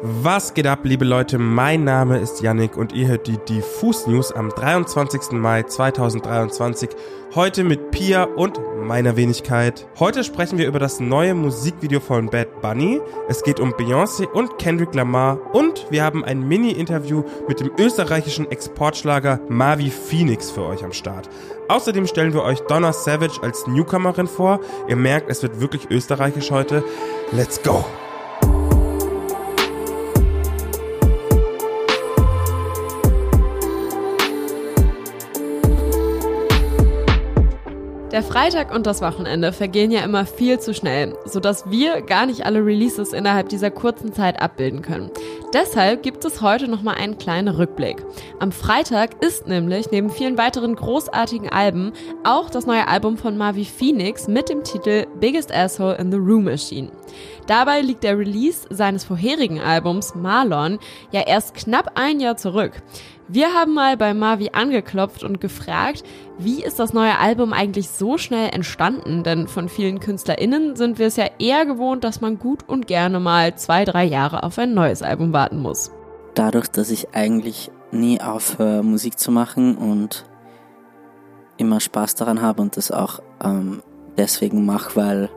Was geht ab, liebe Leute? Mein Name ist Yannick und ihr hört die Diffus News am 23. Mai 2023. Heute mit Pia und meiner Wenigkeit. Heute sprechen wir über das neue Musikvideo von Bad Bunny. Es geht um Beyoncé und Kendrick Lamar und wir haben ein Mini-Interview mit dem österreichischen Exportschlager Mavi Phoenix für euch am Start. Außerdem stellen wir euch Donna Savage als Newcomerin vor. Ihr merkt, es wird wirklich österreichisch heute. Let's go! Der Freitag und das Wochenende vergehen ja immer viel zu schnell, sodass wir gar nicht alle Releases innerhalb dieser kurzen Zeit abbilden können. Deshalb gibt es heute nochmal einen kleinen Rückblick. Am Freitag ist nämlich neben vielen weiteren großartigen Alben auch das neue Album von Mavi Phoenix mit dem Titel Biggest Asshole in the Room erschienen. Dabei liegt der Release seines vorherigen Albums Marlon ja erst knapp ein Jahr zurück. Wir haben mal bei Mavi angeklopft und gefragt, wie ist das neue Album eigentlich so schnell entstanden? Denn von vielen KünstlerInnen sind wir es ja eher gewohnt, dass man gut und gerne mal zwei, drei Jahre auf ein neues Album warten muss. Dadurch, dass ich eigentlich nie aufhöre, Musik zu machen und immer Spaß daran habe und das auch ähm, deswegen mache, weil,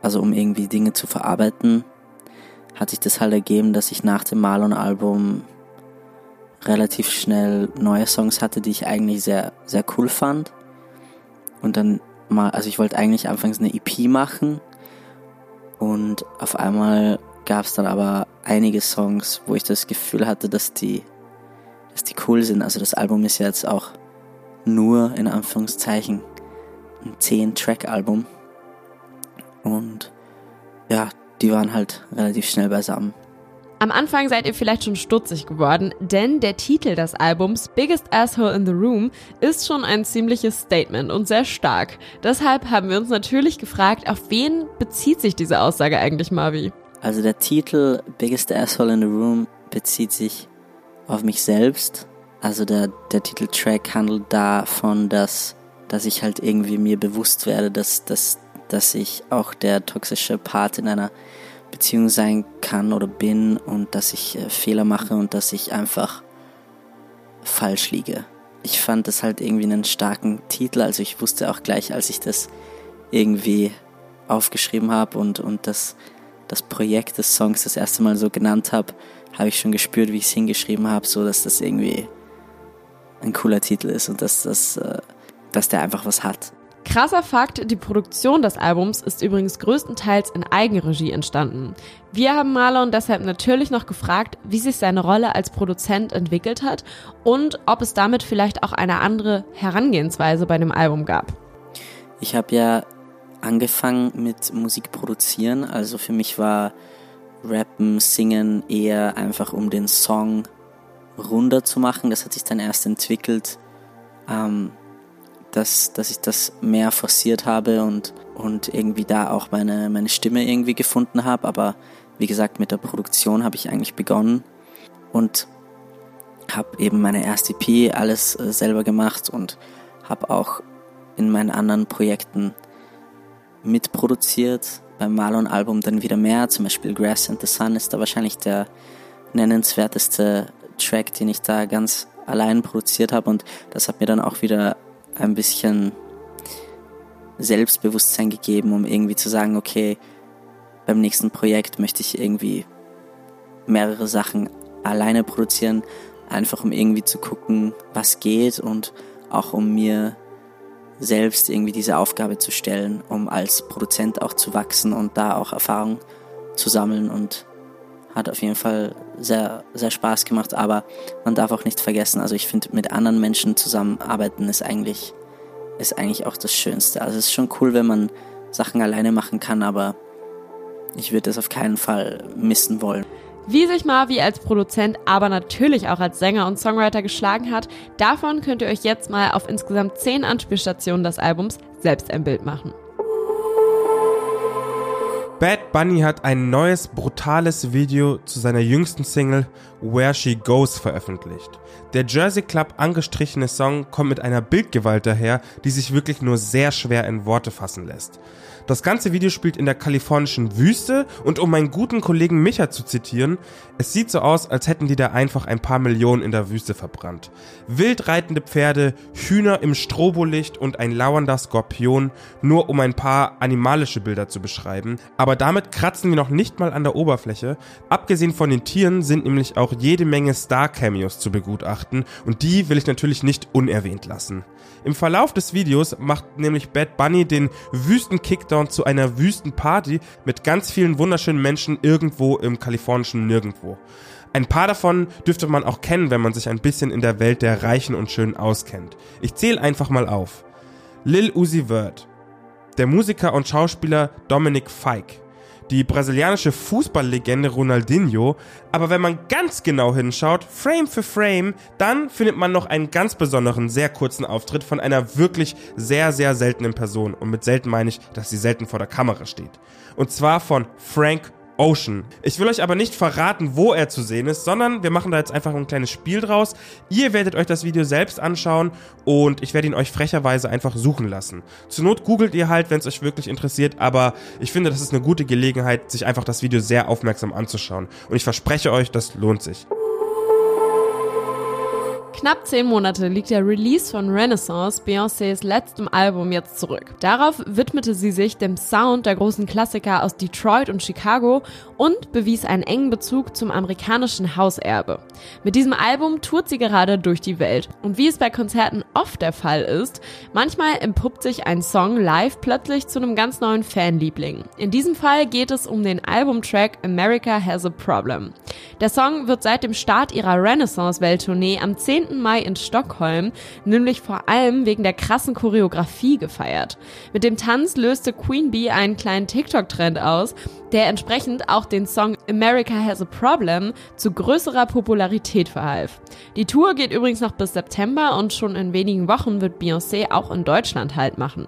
also um irgendwie Dinge zu verarbeiten, hat sich das halt ergeben, dass ich nach dem Malon-Album relativ schnell neue Songs hatte, die ich eigentlich sehr, sehr cool fand. Und dann mal, also ich wollte eigentlich anfangs eine EP machen und auf einmal gab es dann aber einige Songs, wo ich das Gefühl hatte, dass die, dass die cool sind. Also das Album ist ja jetzt auch nur in Anführungszeichen ein 10-Track-Album. Und ja, die waren halt relativ schnell beisammen. Am Anfang seid ihr vielleicht schon stutzig geworden, denn der Titel des Albums Biggest Asshole in the Room ist schon ein ziemliches Statement und sehr stark. Deshalb haben wir uns natürlich gefragt, auf wen bezieht sich diese Aussage eigentlich, Marvi? Also der Titel Biggest Asshole in the Room bezieht sich auf mich selbst. Also der, der Titeltrack handelt davon, dass, dass ich halt irgendwie mir bewusst werde, dass, dass, dass ich auch der toxische Part in einer Beziehung sein kann oder bin und dass ich äh, Fehler mache und dass ich einfach falsch liege. Ich fand das halt irgendwie einen starken Titel, also ich wusste auch gleich, als ich das irgendwie aufgeschrieben habe und, und das, das Projekt des Songs das erste Mal so genannt habe, habe ich schon gespürt, wie ich es hingeschrieben habe, so dass das irgendwie ein cooler Titel ist und dass, das, äh, dass der einfach was hat. Krasser Fakt, die Produktion des Albums ist übrigens größtenteils in Eigenregie entstanden. Wir haben Marlon deshalb natürlich noch gefragt, wie sich seine Rolle als Produzent entwickelt hat und ob es damit vielleicht auch eine andere Herangehensweise bei dem Album gab. Ich habe ja angefangen mit Musik produzieren, also für mich war Rappen, Singen eher einfach um den Song runder zu machen. Das hat sich dann erst entwickelt. Ähm, dass, dass ich das mehr forciert habe und, und irgendwie da auch meine, meine Stimme irgendwie gefunden habe. Aber wie gesagt, mit der Produktion habe ich eigentlich begonnen und habe eben meine erste EP alles äh, selber gemacht und habe auch in meinen anderen Projekten mitproduziert. Beim Marlon-Album dann wieder mehr, zum Beispiel Grass and the Sun ist da wahrscheinlich der nennenswerteste Track, den ich da ganz allein produziert habe und das hat mir dann auch wieder ein bisschen Selbstbewusstsein gegeben, um irgendwie zu sagen, okay, beim nächsten Projekt möchte ich irgendwie mehrere Sachen alleine produzieren, einfach um irgendwie zu gucken, was geht und auch um mir selbst irgendwie diese Aufgabe zu stellen, um als Produzent auch zu wachsen und da auch Erfahrung zu sammeln und hat auf jeden Fall sehr, sehr Spaß gemacht, aber man darf auch nicht vergessen, also ich finde, mit anderen Menschen zusammenarbeiten ist eigentlich, ist eigentlich auch das Schönste. Also es ist schon cool, wenn man Sachen alleine machen kann, aber ich würde es auf keinen Fall missen wollen. Wie sich Marvi als Produzent, aber natürlich auch als Sänger und Songwriter geschlagen hat, davon könnt ihr euch jetzt mal auf insgesamt zehn Anspielstationen des Albums selbst ein Bild machen. Bad Bunny hat ein neues brutales Video zu seiner jüngsten Single Where She Goes veröffentlicht. Der Jersey Club angestrichene Song kommt mit einer Bildgewalt daher, die sich wirklich nur sehr schwer in Worte fassen lässt. Das ganze Video spielt in der kalifornischen Wüste und um meinen guten Kollegen Micha zu zitieren, es sieht so aus, als hätten die da einfach ein paar Millionen in der Wüste verbrannt. Wild reitende Pferde, Hühner im Strobolicht und ein lauernder Skorpion, nur um ein paar animalische Bilder zu beschreiben. Aber damit kratzen wir noch nicht mal an der Oberfläche. Abgesehen von den Tieren sind nämlich auch jede Menge Star-Cameos zu begutachten und die will ich natürlich nicht unerwähnt lassen. Im Verlauf des Videos macht nämlich Bad Bunny den Wüsten-Kickdown zu einer Wüstenparty mit ganz vielen wunderschönen Menschen irgendwo im kalifornischen Nirgendwo. Ein paar davon dürfte man auch kennen, wenn man sich ein bisschen in der Welt der Reichen und Schönen auskennt. Ich zähle einfach mal auf. Lil Uzi Vert, der Musiker und Schauspieler Dominic Fike, die brasilianische Fußballlegende Ronaldinho, aber wenn man ganz genau hinschaut, Frame für Frame, dann findet man noch einen ganz besonderen, sehr kurzen Auftritt von einer wirklich sehr, sehr seltenen Person. Und mit selten meine ich, dass sie selten vor der Kamera steht. Und zwar von Frank Ocean. Ich will euch aber nicht verraten, wo er zu sehen ist, sondern wir machen da jetzt einfach ein kleines Spiel draus. Ihr werdet euch das Video selbst anschauen und ich werde ihn euch frecherweise einfach suchen lassen. Zur Not googelt ihr halt, wenn es euch wirklich interessiert, aber ich finde, das ist eine gute Gelegenheit, sich einfach das Video sehr aufmerksam anzuschauen. Und ich verspreche euch, das lohnt sich. Knapp zehn Monate liegt der Release von Renaissance, Beyoncés letztem Album, jetzt zurück. Darauf widmete sie sich dem Sound der großen Klassiker aus Detroit und Chicago und bewies einen engen Bezug zum amerikanischen Hauserbe. Mit diesem Album tourt sie gerade durch die Welt. Und wie es bei Konzerten oft der Fall ist, manchmal empuppt sich ein Song live plötzlich zu einem ganz neuen Fanliebling. In diesem Fall geht es um den Albumtrack America Has a Problem. Der Song wird seit dem Start ihrer Renaissance-Welttournee am 10. Mai in Stockholm nämlich vor allem wegen der krassen Choreografie gefeiert. Mit dem Tanz löste Queen Bee einen kleinen TikTok-Trend aus, der entsprechend auch den Song America Has a Problem zu größerer Popularität verhalf. Die Tour geht übrigens noch bis September und schon in wenigen Wochen wird Beyoncé auch in Deutschland Halt machen.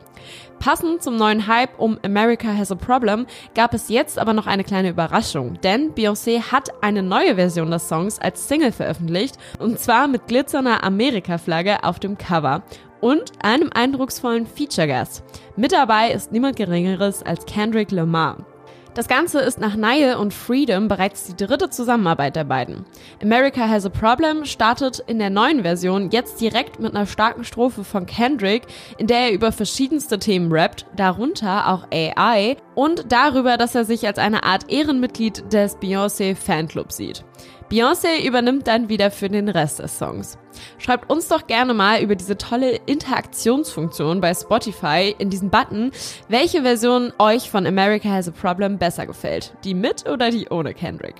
Passend zum neuen Hype um America Has a Problem gab es jetzt aber noch eine kleine Überraschung, denn Beyoncé hat eine neue Version des Songs als Single veröffentlicht und zwar mit glitzernder Amerika-Flagge auf dem Cover und einem eindrucksvollen Feature-Gast. Mit dabei ist niemand Geringeres als Kendrick Lamar. Das Ganze ist nach Nile und Freedom bereits die dritte Zusammenarbeit der beiden. America Has a Problem startet in der neuen Version jetzt direkt mit einer starken Strophe von Kendrick, in der er über verschiedenste Themen rappt, darunter auch AI und darüber, dass er sich als eine Art Ehrenmitglied des Beyoncé Fanclub sieht. Beyoncé übernimmt dann wieder für den Rest des Songs. Schreibt uns doch gerne mal über diese tolle Interaktionsfunktion bei Spotify in diesem Button, welche Version euch von America Has a Problem besser gefällt. Die mit oder die ohne Kendrick?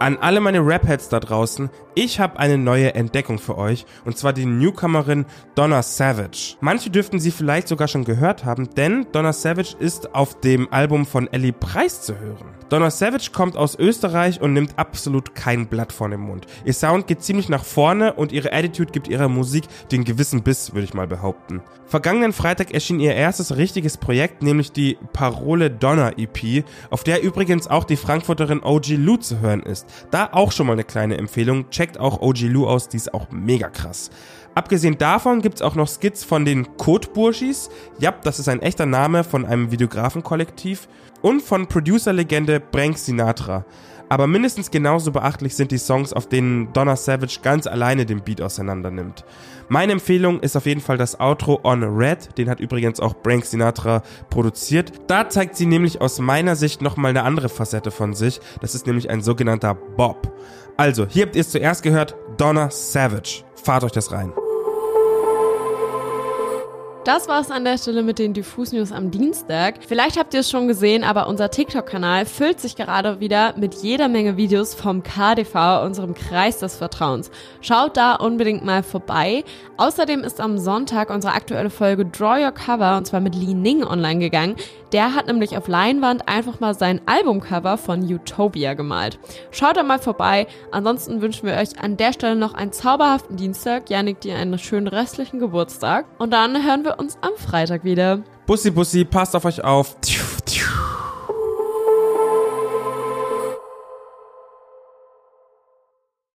An alle meine Rap-Heads da draußen, ich habe eine neue Entdeckung für euch, und zwar die Newcomerin Donna Savage. Manche dürften sie vielleicht sogar schon gehört haben, denn Donna Savage ist auf dem Album von Ellie Preis zu hören. Donna Savage kommt aus Österreich und nimmt absolut kein Blatt vor den Mund. Ihr Sound geht ziemlich nach vorne und ihre Attitude gibt ihrer Musik den gewissen Biss, würde ich mal behaupten. Vergangenen Freitag erschien ihr erstes richtiges Projekt, nämlich die Parole Donna EP, auf der übrigens auch die Frankfurterin OG Lou zu hören ist. Da auch schon mal eine kleine Empfehlung. Checkt auch OG Lou aus, die ist auch mega krass. Abgesehen davon gibt's auch noch Skits von den Kotburschis. Ja, das ist ein echter Name von einem Videografenkollektiv. Und von Producer-Legende Brank Sinatra. Aber mindestens genauso beachtlich sind die Songs, auf denen Donna Savage ganz alleine den Beat auseinander nimmt. Meine Empfehlung ist auf jeden Fall das Outro On Red, den hat übrigens auch Brank Sinatra produziert. Da zeigt sie nämlich aus meiner Sicht nochmal eine andere Facette von sich. Das ist nämlich ein sogenannter Bob. Also, hier habt ihr es zuerst gehört, Donna Savage. Fahrt euch das rein. Das war's an der Stelle mit den Diffus News am Dienstag. Vielleicht habt ihr es schon gesehen, aber unser TikTok-Kanal füllt sich gerade wieder mit jeder Menge Videos vom KDV, unserem Kreis des Vertrauens. Schaut da unbedingt mal vorbei. Außerdem ist am Sonntag unsere aktuelle Folge Draw Your Cover und zwar mit Li Ning online gegangen. Der hat nämlich auf Leinwand einfach mal sein Albumcover von Utopia gemalt. Schaut da mal vorbei. Ansonsten wünschen wir euch an der Stelle noch einen zauberhaften Dienstag. Janik dir einen schönen restlichen Geburtstag. Und dann hören wir uns am Freitag wieder. Bussi, Bussi, passt auf euch auf.